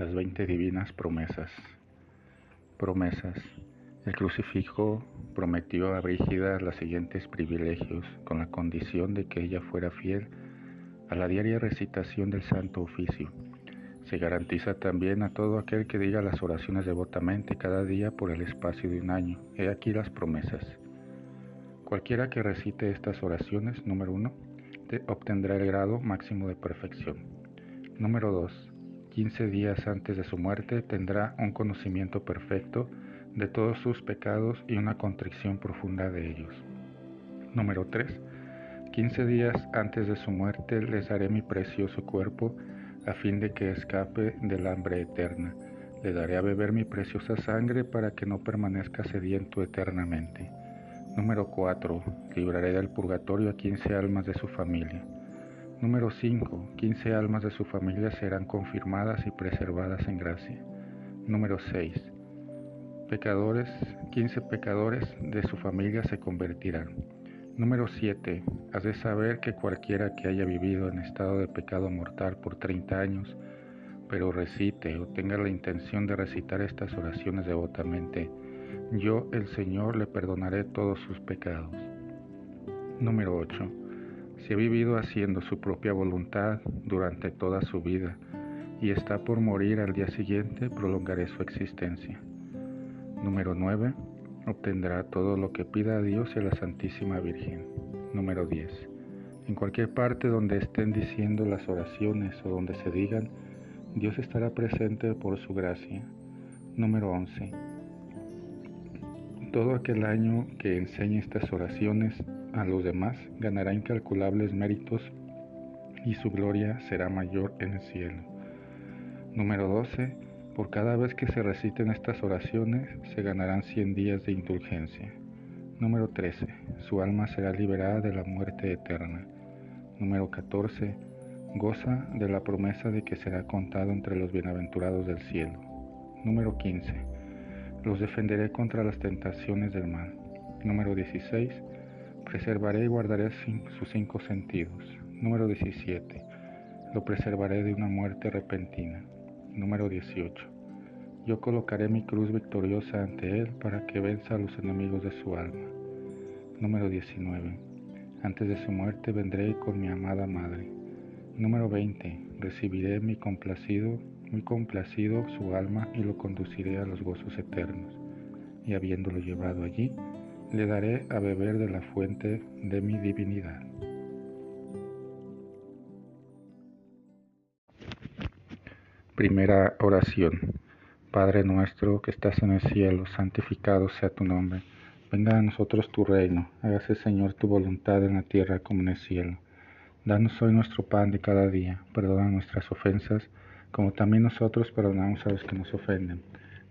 las veinte divinas promesas. Promesas. El crucifijo prometió a Brígida los siguientes privilegios, con la condición de que ella fuera fiel a la diaria recitación del Santo Oficio. Se garantiza también a todo aquel que diga las oraciones devotamente cada día por el espacio de un año. He aquí las promesas. Cualquiera que recite estas oraciones, número uno, obtendrá el grado máximo de perfección. Número 2. 15 días antes de su muerte tendrá un conocimiento perfecto de todos sus pecados y una contrición profunda de ellos. Número 3. 15 días antes de su muerte les daré mi precioso cuerpo a fin de que escape del hambre eterna. Le daré a beber mi preciosa sangre para que no permanezca sediento eternamente. Número 4. Libraré del purgatorio a 15 almas de su familia. Número 5. 15 almas de su familia serán confirmadas y preservadas en gracia. Número 6. Pecadores, 15 pecadores de su familia se convertirán. Número 7. Has de saber que cualquiera que haya vivido en estado de pecado mortal por 30 años, pero recite o tenga la intención de recitar estas oraciones devotamente, yo, el Señor, le perdonaré todos sus pecados. Número 8 si ha vivido haciendo su propia voluntad durante toda su vida y está por morir al día siguiente, prolongaré su existencia. Número 9. Obtendrá todo lo que pida a Dios y a la Santísima Virgen. Número 10. En cualquier parte donde estén diciendo las oraciones o donde se digan, Dios estará presente por su gracia. Número 11. Todo aquel año que enseñe estas oraciones a los demás ganará incalculables méritos y su gloria será mayor en el cielo. Número 12. Por cada vez que se reciten estas oraciones se ganarán 100 días de indulgencia. Número 13. Su alma será liberada de la muerte eterna. Número 14. Goza de la promesa de que será contado entre los bienaventurados del cielo. Número 15. Los defenderé contra las tentaciones del mal. Número 16 Preservaré y guardaré sus cinco sentidos. Número 17. Lo preservaré de una muerte repentina. Número 18. Yo colocaré mi cruz victoriosa ante él para que venza a los enemigos de su alma. Número 19. Antes de su muerte vendré con mi amada madre. Número 20. Recibiré mi complacido, muy complacido su alma y lo conduciré a los gozos eternos. Y habiéndolo llevado allí, le daré a beber de la fuente de mi divinidad. Primera oración. Padre nuestro que estás en el cielo, santificado sea tu nombre. Venga a nosotros tu reino. Hágase, Señor, tu voluntad en la tierra como en el cielo. Danos hoy nuestro pan de cada día. Perdona nuestras ofensas, como también nosotros perdonamos a los que nos ofenden.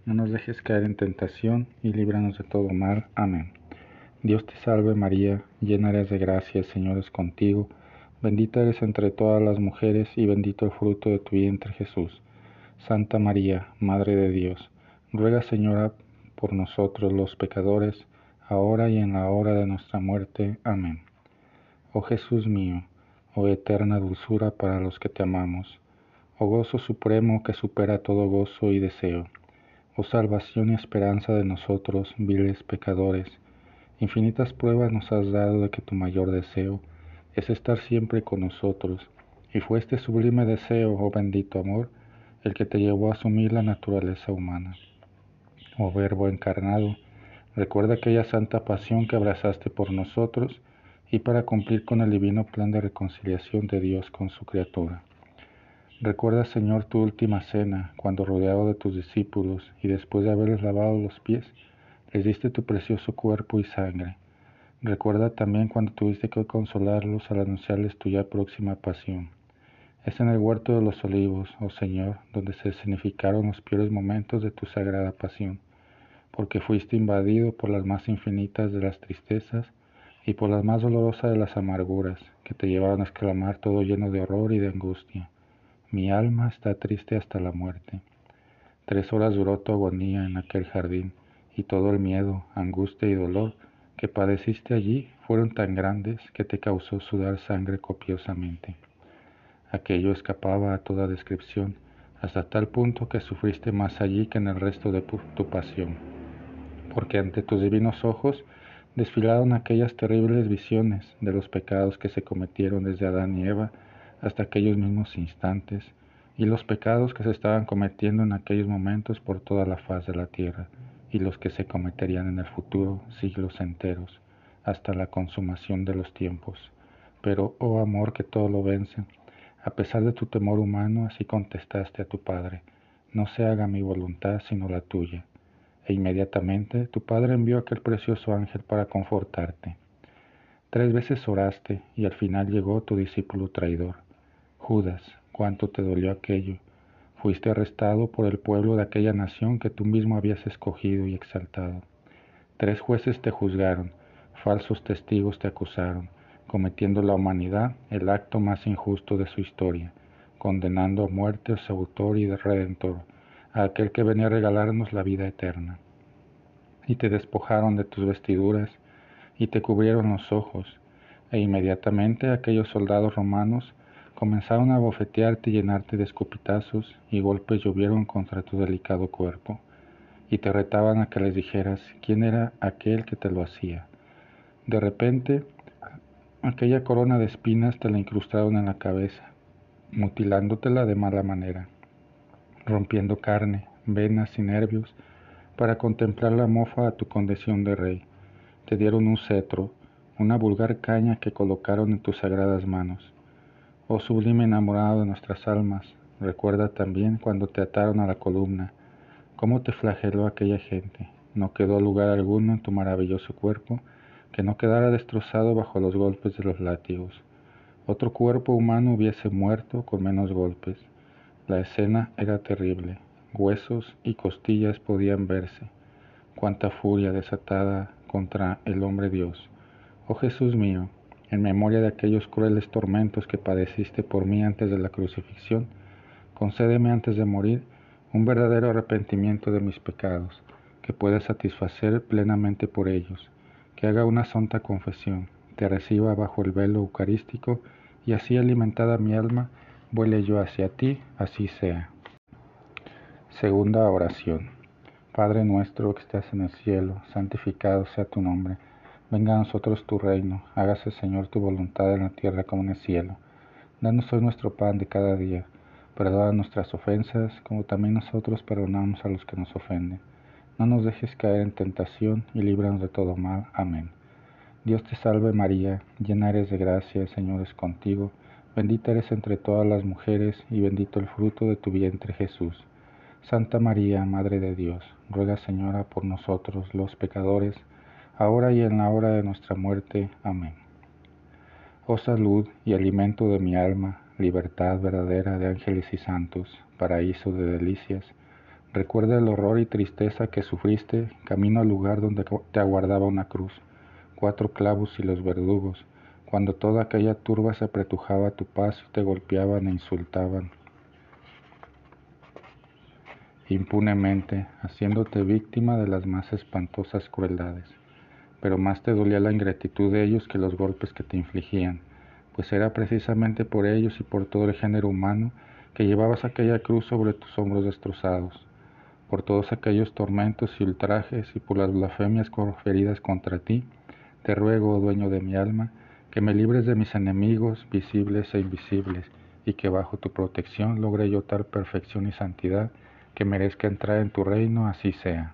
No nos dejes caer en tentación y líbranos de todo mal. Amén. Dios te salve María, llena eres de gracia, el Señor es contigo, bendita eres entre todas las mujeres y bendito el fruto de tu vientre Jesús. Santa María, Madre de Dios, ruega Señora por nosotros los pecadores, ahora y en la hora de nuestra muerte. Amén. Oh Jesús mío, oh eterna dulzura para los que te amamos, oh gozo supremo que supera todo gozo y deseo, oh salvación y esperanza de nosotros, viles pecadores, Infinitas pruebas nos has dado de que tu mayor deseo es estar siempre con nosotros, y fue este sublime deseo, oh bendito amor, el que te llevó a asumir la naturaleza humana. Oh Verbo encarnado, recuerda aquella santa pasión que abrazaste por nosotros y para cumplir con el divino plan de reconciliación de Dios con su criatura. Recuerda, Señor, tu última cena, cuando rodeado de tus discípulos y después de haberles lavado los pies, les diste tu precioso cuerpo y sangre. Recuerda también cuando tuviste que consolarlos al anunciarles tu ya próxima pasión. Es en el huerto de los olivos, oh Señor, donde se significaron los peores momentos de tu sagrada pasión, porque fuiste invadido por las más infinitas de las tristezas y por las más dolorosas de las amarguras, que te llevaron a exclamar todo lleno de horror y de angustia. Mi alma está triste hasta la muerte. Tres horas duró tu agonía en aquel jardín, y todo el miedo, angustia y dolor que padeciste allí fueron tan grandes que te causó sudar sangre copiosamente. Aquello escapaba a toda descripción, hasta tal punto que sufriste más allí que en el resto de tu pasión, porque ante tus divinos ojos desfilaron aquellas terribles visiones de los pecados que se cometieron desde Adán y Eva hasta aquellos mismos instantes, y los pecados que se estaban cometiendo en aquellos momentos por toda la faz de la tierra, y los que se cometerían en el futuro siglos enteros, hasta la consumación de los tiempos. Pero, oh amor que todo lo vence, a pesar de tu temor humano, así contestaste a tu Padre, no se haga mi voluntad sino la tuya. E inmediatamente tu Padre envió aquel precioso ángel para confortarte. Tres veces oraste y al final llegó tu discípulo traidor. Judas, cuánto te dolió aquello. Fuiste arrestado por el pueblo de aquella nación que tú mismo habías escogido y exaltado. Tres jueces te juzgaron, falsos testigos te acusaron, cometiendo la humanidad el acto más injusto de su historia, condenando a muerte a su autor y redentor, a aquel que venía a regalarnos la vida eterna. Y te despojaron de tus vestiduras y te cubrieron los ojos, e inmediatamente aquellos soldados romanos comenzaron a bofetearte y llenarte de escupitazos y golpes llovieron contra tu delicado cuerpo, y te retaban a que les dijeras quién era aquel que te lo hacía. De repente Aquella corona de espinas te la incrustaron en la cabeza, mutilándotela de mala manera, rompiendo carne, venas y nervios para contemplar la mofa a tu condición de rey. Te dieron un cetro, una vulgar caña que colocaron en tus sagradas manos. Oh sublime enamorado de nuestras almas, recuerda también cuando te ataron a la columna, cómo te flageló aquella gente. No quedó lugar alguno en tu maravilloso cuerpo, que no quedara destrozado bajo los golpes de los látigos. Otro cuerpo humano hubiese muerto con menos golpes. La escena era terrible. Huesos y costillas podían verse. Cuánta furia desatada contra el hombre Dios. Oh Jesús mío, en memoria de aquellos crueles tormentos que padeciste por mí antes de la crucifixión, concédeme antes de morir un verdadero arrepentimiento de mis pecados, que pueda satisfacer plenamente por ellos que haga una santa confesión, te reciba bajo el velo eucarístico y así alimentada mi alma, vuele yo hacia ti, así sea. Segunda oración. Padre nuestro que estás en el cielo, santificado sea tu nombre. Venga a nosotros tu reino, hágase Señor tu voluntad en la tierra como en el cielo. Danos hoy nuestro pan de cada día. Perdona nuestras ofensas, como también nosotros perdonamos a los que nos ofenden no nos dejes caer en tentación y líbranos de todo mal. Amén. Dios te salve María, llena eres de gracia, el Señor es contigo, bendita eres entre todas las mujeres y bendito el fruto de tu vientre Jesús. Santa María, Madre de Dios, ruega Señora por nosotros los pecadores, ahora y en la hora de nuestra muerte. Amén. Oh salud y alimento de mi alma, libertad verdadera de ángeles y santos, paraíso de delicias, Recuerda el horror y tristeza que sufriste camino al lugar donde te aguardaba una cruz, cuatro clavos y los verdugos, cuando toda aquella turba se apretujaba a tu paso y te golpeaban e insultaban impunemente, haciéndote víctima de las más espantosas crueldades. Pero más te dolía la ingratitud de ellos que los golpes que te infligían, pues era precisamente por ellos y por todo el género humano que llevabas aquella cruz sobre tus hombros destrozados por todos aquellos tormentos y ultrajes y por las blasfemias conferidas contra ti, te ruego, oh dueño de mi alma, que me libres de mis enemigos visibles e invisibles, y que bajo tu protección logre yo tal perfección y santidad que merezca entrar en tu reino, así sea.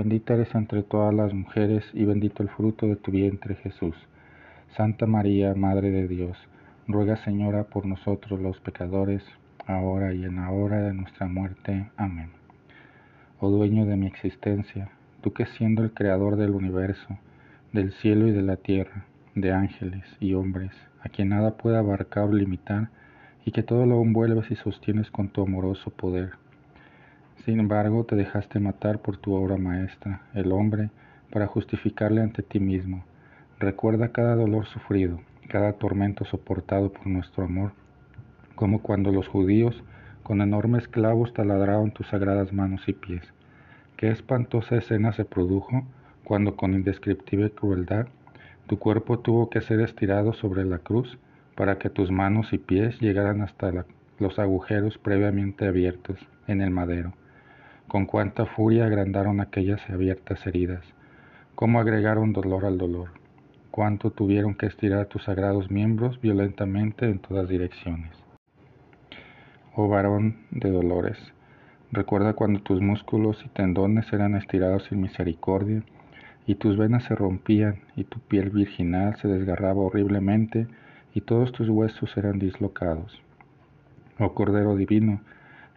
Bendita eres entre todas las mujeres y bendito el fruto de tu vientre Jesús. Santa María, Madre de Dios, ruega Señora por nosotros los pecadores, ahora y en la hora de nuestra muerte. Amén oh dueño de mi existencia, tú que siendo el creador del universo, del cielo y de la tierra, de ángeles y hombres, a quien nada puede abarcar o limitar, y que todo lo envuelves y sostienes con tu amoroso poder. Sin embargo, te dejaste matar por tu obra maestra, el hombre, para justificarle ante ti mismo. Recuerda cada dolor sufrido, cada tormento soportado por nuestro amor, como cuando los judíos con enormes clavos taladraron tus sagradas manos y pies. Qué espantosa escena se produjo cuando con indescriptible crueldad tu cuerpo tuvo que ser estirado sobre la cruz para que tus manos y pies llegaran hasta los agujeros previamente abiertos en el madero. Con cuánta furia agrandaron aquellas abiertas heridas, cómo agregaron dolor al dolor, cuánto tuvieron que estirar tus sagrados miembros violentamente en todas direcciones. Oh varón de dolores, recuerda cuando tus músculos y tendones eran estirados sin misericordia, y tus venas se rompían, y tu piel virginal se desgarraba horriblemente, y todos tus huesos eran dislocados. Oh Cordero Divino,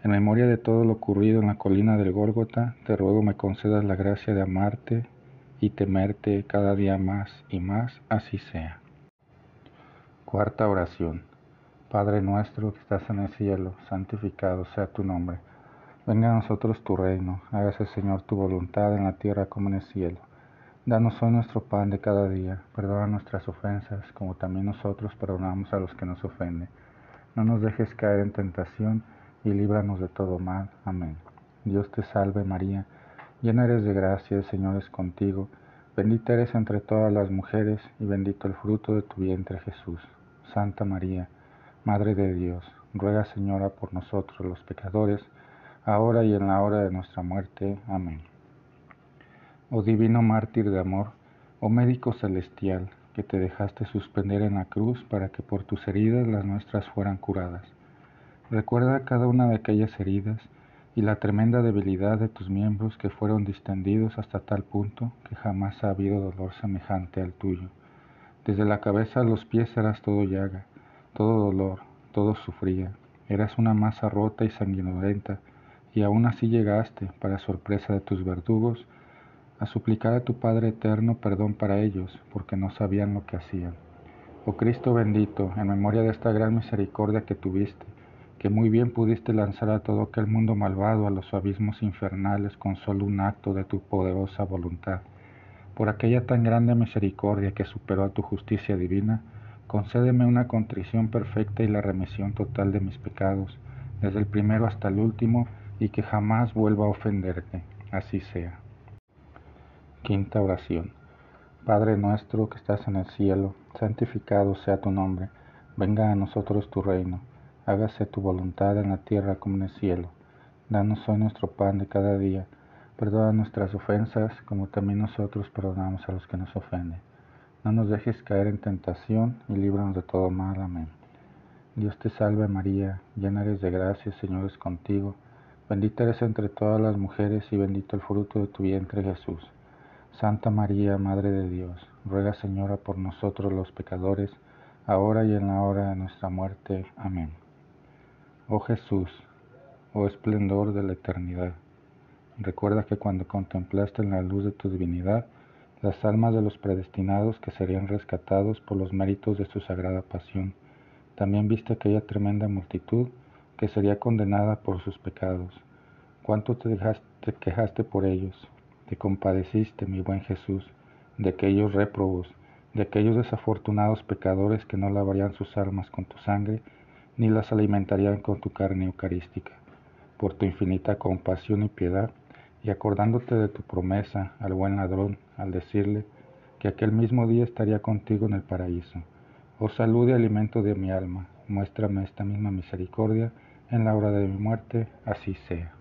en memoria de todo lo ocurrido en la colina del Gólgota, te ruego me concedas la gracia de amarte y temerte cada día más y más, así sea. Cuarta oración. Padre nuestro que estás en el cielo, santificado sea tu nombre. Venga a nosotros tu reino, hágase Señor tu voluntad en la tierra como en el cielo. Danos hoy nuestro pan de cada día, perdona nuestras ofensas, como también nosotros perdonamos a los que nos ofenden. No nos dejes caer en tentación, y líbranos de todo mal. Amén. Dios te salve María, llena eres de gracia, el Señor es contigo, bendita eres entre todas las mujeres, y bendito el fruto de tu vientre Jesús. Santa María, Madre de Dios, ruega Señora por nosotros los pecadores, ahora y en la hora de nuestra muerte. Amén oh divino mártir de amor, oh médico celestial, que te dejaste suspender en la cruz para que por tus heridas las nuestras fueran curadas. Recuerda cada una de aquellas heridas y la tremenda debilidad de tus miembros que fueron distendidos hasta tal punto que jamás ha habido dolor semejante al tuyo. Desde la cabeza a los pies eras todo llaga, todo dolor, todo sufría. Eras una masa rota y sanguinolenta, y aún así llegaste, para sorpresa de tus verdugos, a suplicar a tu Padre eterno perdón para ellos, porque no sabían lo que hacían. Oh Cristo bendito, en memoria de esta gran misericordia que tuviste, que muy bien pudiste lanzar a todo aquel mundo malvado a los abismos infernales con solo un acto de tu poderosa voluntad. Por aquella tan grande misericordia que superó a tu justicia divina, concédeme una contrición perfecta y la remisión total de mis pecados, desde el primero hasta el último, y que jamás vuelva a ofenderte. Así sea. Quinta oración. Padre nuestro que estás en el cielo, santificado sea tu nombre, venga a nosotros tu reino, hágase tu voluntad en la tierra como en el cielo. Danos hoy nuestro pan de cada día, perdona nuestras ofensas como también nosotros perdonamos a los que nos ofenden. No nos dejes caer en tentación y líbranos de todo mal. Amén. Dios te salve María, llena eres de gracia, Señor es contigo, bendita eres entre todas las mujeres y bendito el fruto de tu vientre Jesús. Santa María, Madre de Dios, ruega Señora por nosotros los pecadores, ahora y en la hora de nuestra muerte. Amén. Oh Jesús, oh esplendor de la eternidad, recuerda que cuando contemplaste en la luz de tu divinidad las almas de los predestinados que serían rescatados por los méritos de su sagrada pasión, también viste aquella tremenda multitud que sería condenada por sus pecados. ¿Cuánto te, dejaste, te quejaste por ellos? Te compadeciste, mi buen Jesús, de aquellos réprobos, de aquellos desafortunados pecadores que no lavarían sus almas con tu sangre, ni las alimentarían con tu carne eucarística. Por tu infinita compasión y piedad, y acordándote de tu promesa al buen ladrón, al decirle que aquel mismo día estaría contigo en el paraíso. Oh salud y alimento de mi alma, muéstrame esta misma misericordia en la hora de mi muerte, así sea.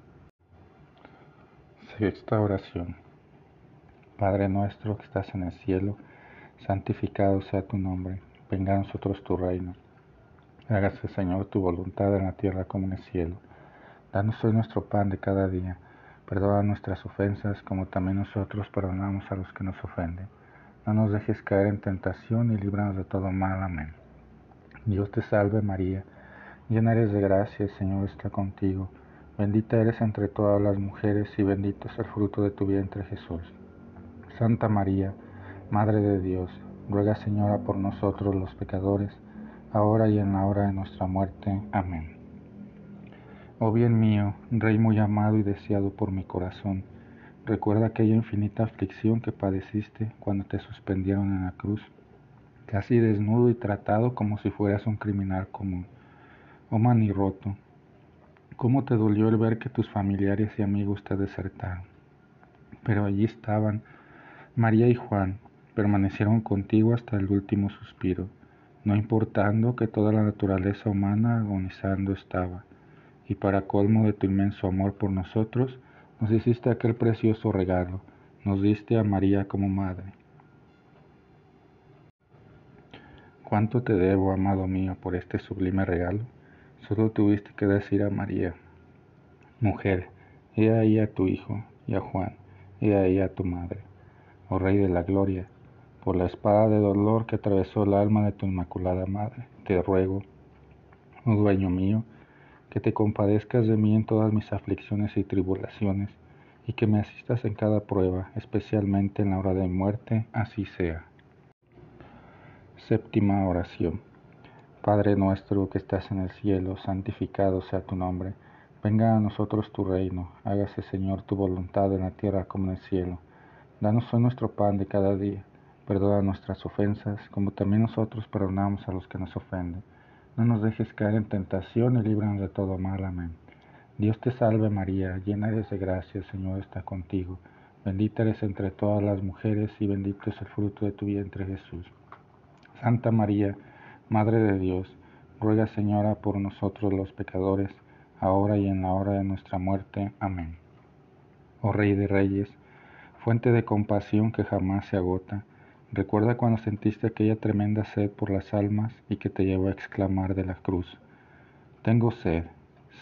Sexta oración. Padre nuestro que estás en el cielo, santificado sea tu nombre, venga a nosotros tu reino. Hágase, Señor, tu voluntad en la tierra como en el cielo. Danos hoy nuestro pan de cada día. Perdona nuestras ofensas como también nosotros perdonamos a los que nos ofenden. No nos dejes caer en tentación y líbranos de todo mal. Amén. Dios te salve María, llena eres de gracia, el Señor está contigo. Bendita eres entre todas las mujeres y bendito es el fruto de tu vientre Jesús. Santa María, Madre de Dios, ruega Señora por nosotros los pecadores, ahora y en la hora de nuestra muerte. Amén. Oh bien mío, Rey muy amado y deseado por mi corazón, recuerda aquella infinita aflicción que padeciste cuando te suspendieron en la cruz, casi desnudo y tratado como si fueras un criminal común. Oh roto, cómo te dolió el ver que tus familiares y amigos te desertaron. Pero allí estaban María y Juan, permanecieron contigo hasta el último suspiro, no importando que toda la naturaleza humana agonizando estaba, y para colmo de tu inmenso amor por nosotros, nos hiciste aquel precioso regalo, nos diste a María como madre. ¿Cuánto te debo, amado mío, por este sublime regalo? Solo tuviste que decir a María, mujer, he ahí a tu hijo, y a Juan, he ahí a tu madre. Oh Rey de la Gloria, por la espada de dolor que atravesó el alma de tu Inmaculada Madre, te ruego, oh dueño mío, que te compadezcas de mí en todas mis aflicciones y tribulaciones, y que me asistas en cada prueba, especialmente en la hora de muerte, así sea. Séptima oración. Padre nuestro que estás en el cielo, santificado sea tu nombre. Venga a nosotros tu reino, hágase Señor tu voluntad en la tierra como en el cielo. Danos hoy nuestro pan de cada día Perdona nuestras ofensas, como también nosotros perdonamos a los que nos ofenden. No nos dejes caer en tentación y líbranos de todo mal. Amén. Dios te salve María, llena eres de gracia, el Señor está contigo. Bendita eres entre todas las mujeres y bendito es el fruto de tu vientre Jesús. Santa María, Madre de Dios, ruega Señora por nosotros los pecadores, ahora y en la hora de nuestra muerte. Amén. Oh Rey de Reyes, fuente de compasión que jamás se agota, Recuerda cuando sentiste aquella tremenda sed por las almas y que te llevó a exclamar de la cruz, Tengo sed.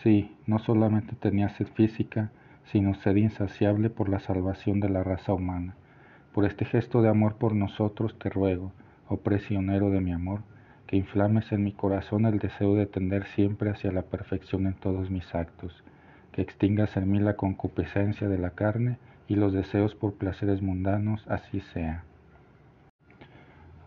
Sí, no solamente tenía sed física, sino sed insaciable por la salvación de la raza humana. Por este gesto de amor por nosotros te ruego, oh prisionero de mi amor, que inflames en mi corazón el deseo de tender siempre hacia la perfección en todos mis actos, que extingas en mí la concupiscencia de la carne y los deseos por placeres mundanos, así sea.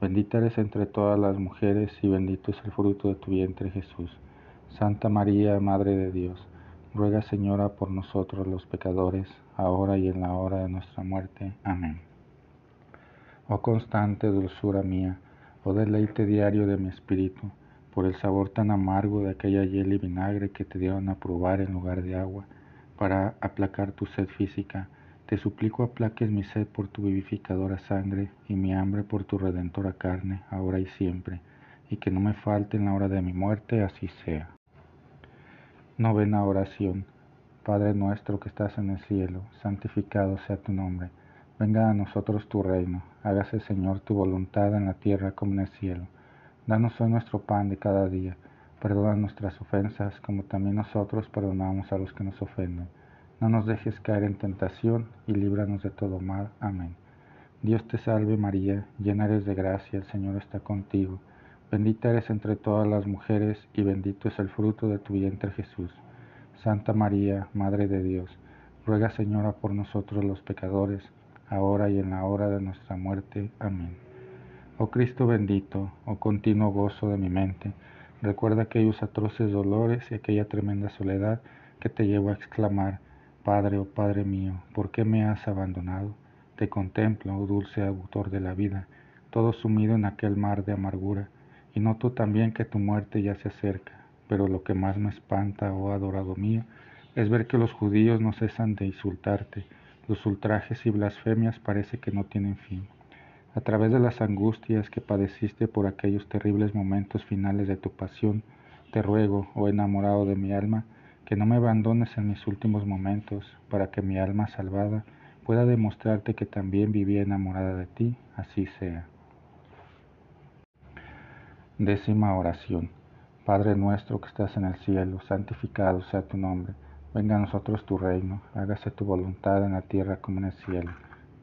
Bendita eres entre todas las mujeres y bendito es el fruto de tu vientre Jesús. Santa María, Madre de Dios, ruega Señora por nosotros los pecadores, ahora y en la hora de nuestra muerte. Amén. Oh constante dulzura mía, oh deleite diario de mi espíritu, por el sabor tan amargo de aquella hiel y vinagre que te dieron a probar en lugar de agua, para aplacar tu sed física, te suplico aplaques mi sed por tu vivificadora sangre y mi hambre por tu redentora carne, ahora y siempre, y que no me falte en la hora de mi muerte, así sea. Novena oración. Padre nuestro que estás en el cielo, santificado sea tu nombre. Venga a nosotros tu reino. Hágase, Señor, tu voluntad en la tierra como en el cielo. Danos hoy nuestro pan de cada día. Perdona nuestras ofensas, como también nosotros perdonamos a los que nos ofenden no nos dejes caer en tentación y líbranos de todo mal. Amén. Dios te salve María, llena eres de gracia, el Señor está contigo. Bendita eres entre todas las mujeres y bendito es el fruto de tu vientre Jesús. Santa María, Madre de Dios, ruega Señora por nosotros los pecadores, ahora y en la hora de nuestra muerte. Amén. Oh Cristo bendito, oh continuo gozo de mi mente, recuerda aquellos atroces dolores y aquella tremenda soledad que te llevó a exclamar, Padre, oh Padre mío, ¿por qué me has abandonado? Te contemplo, oh dulce autor de la vida, todo sumido en aquel mar de amargura, y noto también que tu muerte ya se acerca, pero lo que más me espanta, oh adorado mío, es ver que los judíos no cesan de insultarte, los ultrajes y blasfemias parece que no tienen fin. A través de las angustias que padeciste por aquellos terribles momentos finales de tu pasión, te ruego, oh enamorado de mi alma, que no me abandones en mis últimos momentos, para que mi alma salvada pueda demostrarte que también vivía enamorada de ti, así sea. Décima oración. Padre nuestro que estás en el cielo, santificado sea tu nombre. Venga a nosotros tu reino, hágase tu voluntad en la tierra como en el cielo.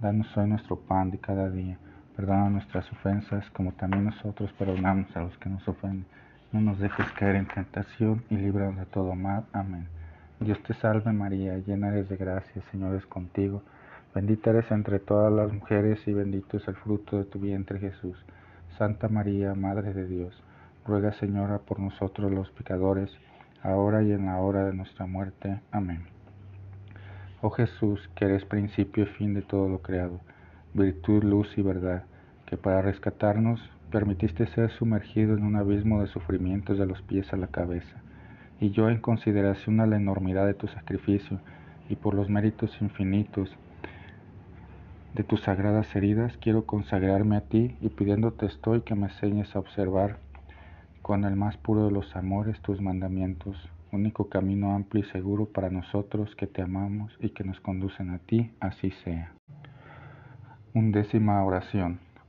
Danos hoy nuestro pan de cada día. Perdona nuestras ofensas como también nosotros perdonamos a los que nos ofenden. No nos dejes caer en tentación y líbranos de todo mal. Amén. Dios te salve María, llena eres de gracia, Señor es contigo. Bendita eres entre todas las mujeres y bendito es el fruto de tu vientre Jesús. Santa María, Madre de Dios, ruega Señora por nosotros los pecadores, ahora y en la hora de nuestra muerte. Amén. Oh Jesús, que eres principio y fin de todo lo creado, virtud, luz y verdad, que para rescatarnos permitiste ser sumergido en un abismo de sufrimientos de los pies a la cabeza. Y yo, en consideración a la enormidad de tu sacrificio y por los méritos infinitos de tus sagradas heridas, quiero consagrarme a ti y pidiéndote estoy que me enseñes a observar con el más puro de los amores tus mandamientos, único camino amplio y seguro para nosotros que te amamos y que nos conducen a ti, así sea. Undécima oración.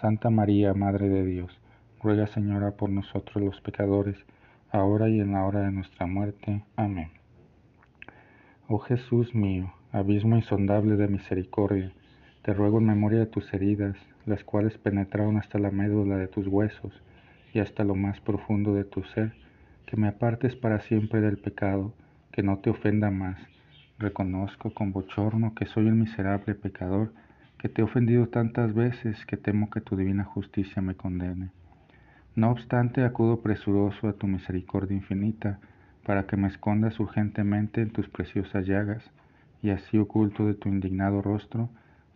Santa María, Madre de Dios, ruega Señora por nosotros los pecadores, ahora y en la hora de nuestra muerte. Amén. Oh Jesús mío, abismo insondable de misericordia, te ruego en memoria de tus heridas, las cuales penetraron hasta la médula de tus huesos y hasta lo más profundo de tu ser, que me apartes para siempre del pecado, que no te ofenda más. Reconozco con bochorno que soy el miserable pecador, que te he ofendido tantas veces que temo que tu divina justicia me condene. No obstante, acudo presuroso a tu misericordia infinita, para que me escondas urgentemente en tus preciosas llagas, y así oculto de tu indignado rostro,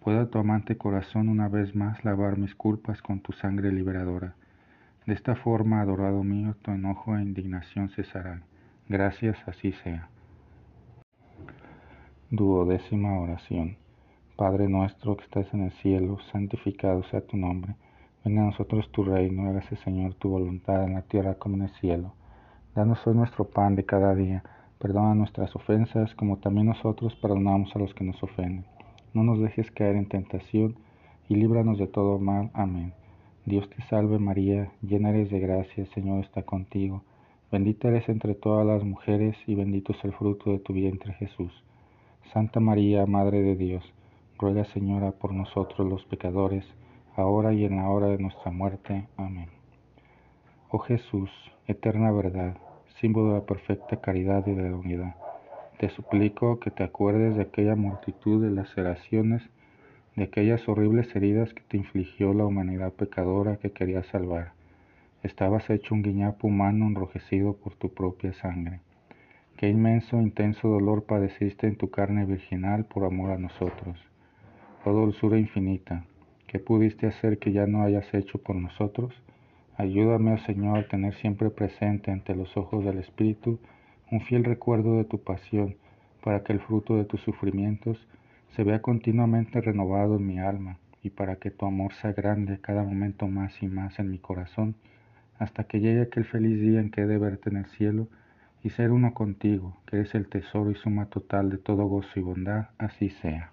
pueda tu amante corazón una vez más lavar mis culpas con tu sangre liberadora. De esta forma, adorado mío, tu enojo e indignación cesarán. Gracias, así sea. Duodécima oración. Padre nuestro que estás en el cielo, santificado sea tu nombre. Venga a nosotros tu reino, hágase Señor tu voluntad en la tierra como en el cielo. Danos hoy nuestro pan de cada día. Perdona nuestras ofensas como también nosotros perdonamos a los que nos ofenden no nos dejes caer en tentación, y líbranos de todo mal. Amén. Dios te salve María, llena eres de gracia, el Señor está contigo. Bendita eres entre todas las mujeres, y bendito es el fruto de tu vientre Jesús. Santa María, Madre de Dios, ruega Señora por nosotros los pecadores, ahora y en la hora de nuestra muerte. Amén. Oh Jesús, eterna verdad, símbolo de la perfecta caridad y de la unidad te suplico que te acuerdes de aquella multitud de laceraciones, de aquellas horribles heridas que te infligió la humanidad pecadora que quería salvar. Estabas hecho un guiñapo humano enrojecido por tu propia sangre. Qué inmenso, intenso dolor padeciste en tu carne virginal por amor a nosotros. Oh dulzura infinita, ¿qué pudiste hacer que ya no hayas hecho por nosotros? Ayúdame, oh Señor, a tener siempre presente ante los ojos del Espíritu un fiel recuerdo de tu pasión, para que el fruto de tus sufrimientos se vea continuamente renovado en mi alma y para que tu amor sea grande cada momento más y más en mi corazón, hasta que llegue aquel feliz día en que he de verte en el cielo y ser uno contigo, que eres el tesoro y suma total de todo gozo y bondad, así sea.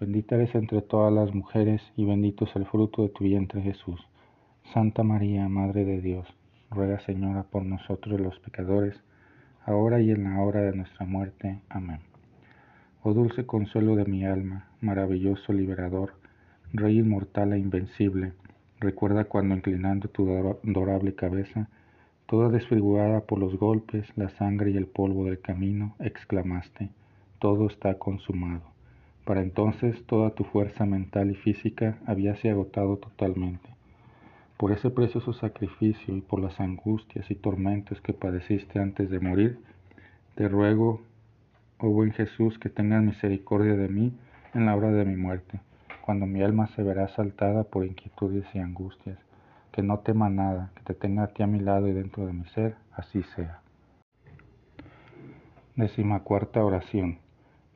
Bendita eres entre todas las mujeres y bendito es el fruto de tu vientre Jesús. Santa María, Madre de Dios, ruega Señora por nosotros los pecadores, ahora y en la hora de nuestra muerte. Amén. Oh dulce consuelo de mi alma, maravilloso liberador, Rey inmortal e invencible, recuerda cuando inclinando tu adorable cabeza, toda desfigurada por los golpes, la sangre y el polvo del camino, exclamaste, todo está consumado. Para entonces toda tu fuerza mental y física habíase agotado totalmente. Por ese precioso sacrificio y por las angustias y tormentos que padeciste antes de morir, te ruego, oh buen Jesús, que tengas misericordia de mí en la hora de mi muerte, cuando mi alma se verá asaltada por inquietudes y angustias. Que no tema nada, que te tenga a ti a mi lado y dentro de mi ser, así sea. Décima cuarta oración.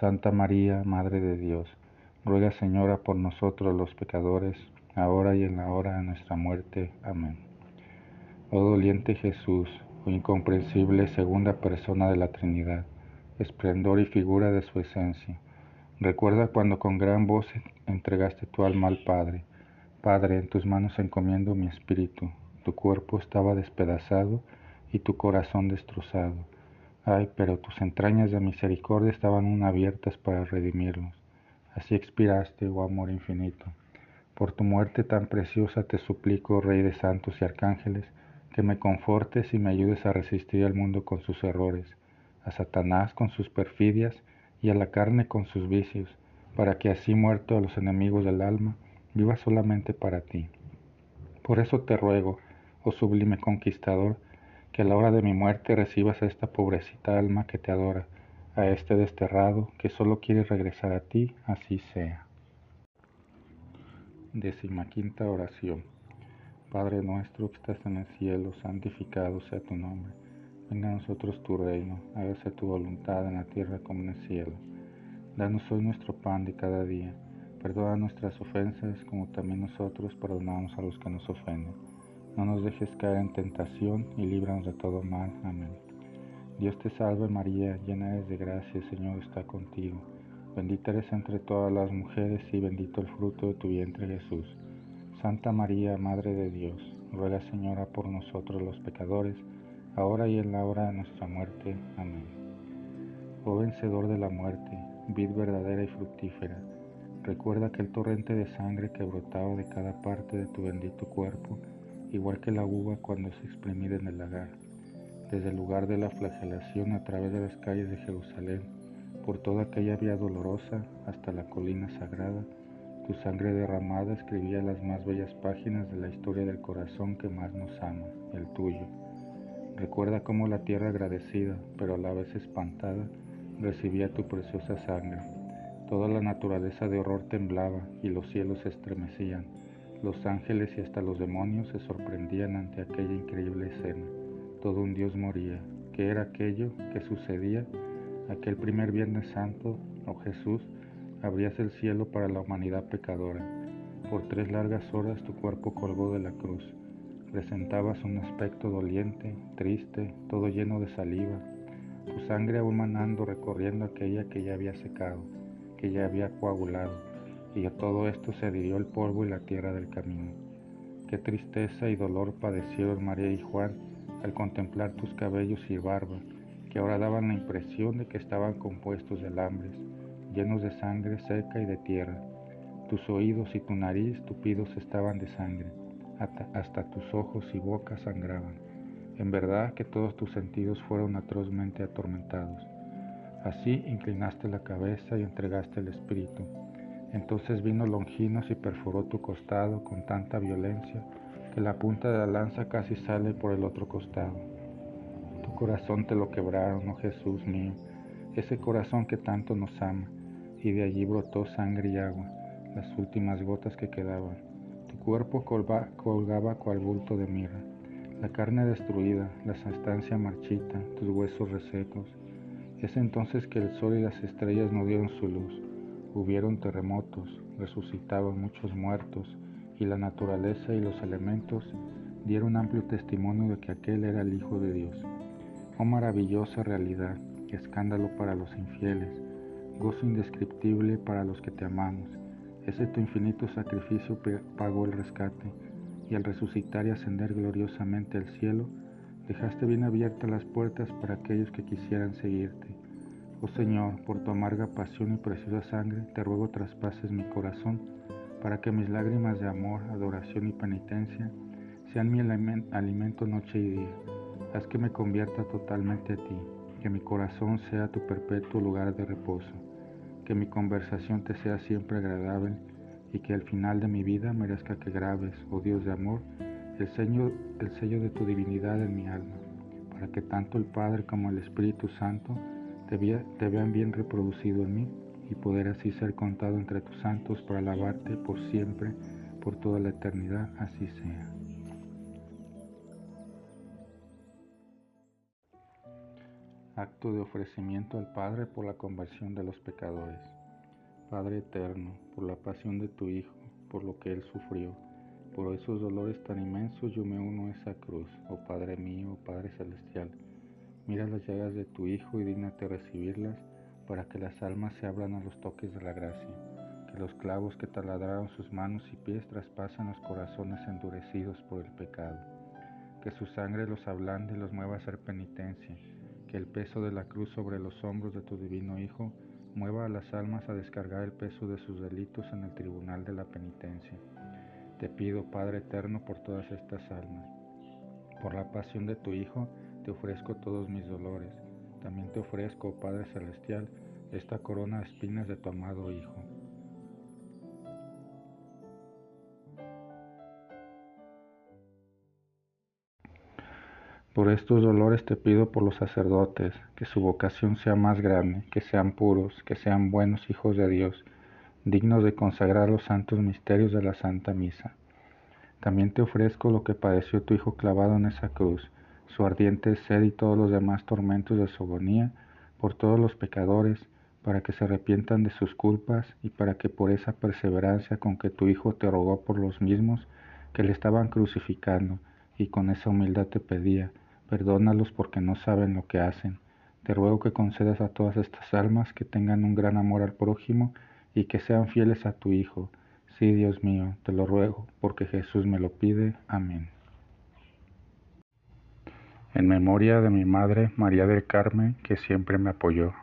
Santa María, Madre de Dios, ruega Señora por nosotros los pecadores, ahora y en la hora de nuestra muerte. Amén. Oh doliente Jesús, oh incomprensible segunda persona de la Trinidad, esplendor y figura de su esencia, recuerda cuando con gran voz entregaste tu alma al Padre. Padre, en tus manos encomiendo mi espíritu. Tu cuerpo estaba despedazado y tu corazón destrozado Ay, pero tus entrañas de misericordia estaban aún abiertas para redimirlos. Así expiraste, oh amor infinito. Por tu muerte tan preciosa te suplico, Rey de santos y arcángeles, que me confortes y me ayudes a resistir al mundo con sus errores, a Satanás con sus perfidias y a la carne con sus vicios, para que así muerto a los enemigos del alma, viva solamente para ti. Por eso te ruego, oh sublime conquistador, que a la hora de mi muerte recibas a esta pobrecita alma que te adora, a este desterrado que solo quiere regresar a ti, así sea. Décima quinta oración. Padre nuestro que estás en el cielo, santificado sea tu nombre. Venga a nosotros tu reino, hágase tu voluntad en la tierra como en el cielo. Danos hoy nuestro pan de cada día. Perdona nuestras ofensas como también nosotros perdonamos a los que nos ofenden no nos dejes caer en tentación y líbranos de todo mal. Amén. Dios te salve María, llena eres de gracia, el Señor está contigo. Bendita eres entre todas las mujeres y bendito el fruto de tu vientre Jesús. Santa María, Madre de Dios, ruega Señora por nosotros los pecadores, ahora y en la hora de nuestra muerte. Amén. Oh vencedor de la muerte, vid verdadera y fructífera, recuerda que el torrente de sangre que brotaba de cada parte de tu bendito cuerpo, igual que la uva cuando se exprimida en el lagar, desde el lugar de la flagelación a través de las calles de Jerusalén, por toda aquella vía dolorosa hasta la colina sagrada, tu sangre derramada escribía las más bellas páginas de la historia del corazón que más nos ama, el tuyo. Recuerda cómo la tierra agradecida, pero a la vez espantada, recibía tu preciosa sangre. Toda la naturaleza de horror temblaba y los cielos se estremecían los ángeles y hasta los demonios se sorprendían ante aquella increíble escena. Todo un Dios moría. ¿Qué era aquello que sucedía? Aquel primer Viernes Santo, oh Jesús, abrías el cielo para la humanidad pecadora. Por tres largas horas tu cuerpo colgó de la cruz. Presentabas un aspecto doliente, triste, todo lleno de saliva, tu sangre aún manando recorriendo aquella que ya había secado, que ya había coagulado y a todo esto se adhirió el polvo y la tierra del camino. Qué tristeza y dolor padecieron María y Juan al contemplar tus cabellos y barba, que ahora daban la impresión de que estaban compuestos de alambres, llenos de sangre seca y de tierra. Tus oídos y tu nariz tupidos estaban de sangre, hasta tus ojos y boca sangraban. En verdad que todos tus sentidos fueron atrozmente atormentados. Así inclinaste la cabeza y entregaste el espíritu entonces vino Longinos y perforó tu costado con tanta violencia que la punta de la lanza casi sale por el otro costado. Tu corazón te lo quebraron, oh Jesús mío, ese corazón que tanto nos ama, y de allí brotó sangre y agua, las últimas gotas que quedaban. Tu cuerpo colgaba cual bulto de mirra, la carne destruida, la sustancia marchita, tus huesos resecos. Es entonces que el sol y las estrellas no dieron su luz Hubieron terremotos, resucitaban muchos muertos, y la naturaleza y los elementos dieron amplio testimonio de que aquel era el Hijo de Dios. Oh maravillosa realidad, escándalo para los infieles, gozo indescriptible para los que te amamos. Ese tu infinito sacrificio pagó el rescate, y al resucitar y ascender gloriosamente al cielo, dejaste bien abiertas las puertas para aquellos que quisieran seguirte. Oh Señor, por tu amarga pasión y preciosa sangre, te ruego traspases mi corazón, para que mis lágrimas de amor, adoración y penitencia sean mi alimento noche y día. Haz que me convierta totalmente a ti, que mi corazón sea tu perpetuo lugar de reposo que mi conversación te sea siempre agradable y que al final de mi vida merezca que grabes, oh Dios de amor, el sello, el sello de tu divinidad en mi alma, para que tanto el Padre como el Espíritu Santo te, vean bien reproducido en mí y poder así ser contado entre tus santos para alabarte por siempre, por toda la eternidad, así sea. acto de ofrecimiento al Padre por la conversión de los pecadores. Padre eterno, por la pasión de tu Hijo, por lo que Él sufrió, por esos dolores tan inmensos yo me uno a esa cruz, oh Padre mío, oh Padre celestial. Mira las llagas de tu Hijo y dígnate recibirlas para que las almas se abran a los toques de la gracia, que los clavos que taladraron sus manos y pies traspasen los corazones endurecidos por el pecado, que su sangre los ablande y los mueva a hacer penitencia que el peso de la cruz sobre los hombros de tu divino Hijo mueva a las almas a descargar el peso de sus delitos en el tribunal de la penitencia. Te pido, Padre eterno, por todas estas almas. Por la pasión de tu Hijo, te ofrezco todos mis dolores. También te ofrezco, Padre celestial, esta corona de espinas de tu amado Hijo Por estos dolores te pido por los sacerdotes, que su vocación sea más grande, que sean puros, que sean buenos hijos de Dios, dignos de consagrar los santos misterios de la Santa Misa. También te ofrezco lo que padeció tu Hijo clavado en esa cruz, su ardiente sed y todos los demás tormentos de su agonía, por todos los pecadores, para que se arrepientan de sus culpas y para que por esa perseverancia con que tu Hijo te rogó por los mismos que le estaban crucificando, y con esa humildad te pedía, Perdónalos porque no saben lo que hacen. Te ruego que concedas a todas estas almas que tengan un gran amor al prójimo y que sean fieles a tu Hijo. Sí, Dios mío, te lo ruego, porque Jesús me lo pide. Amén. En memoria de mi Madre María del Carmen, que siempre me apoyó.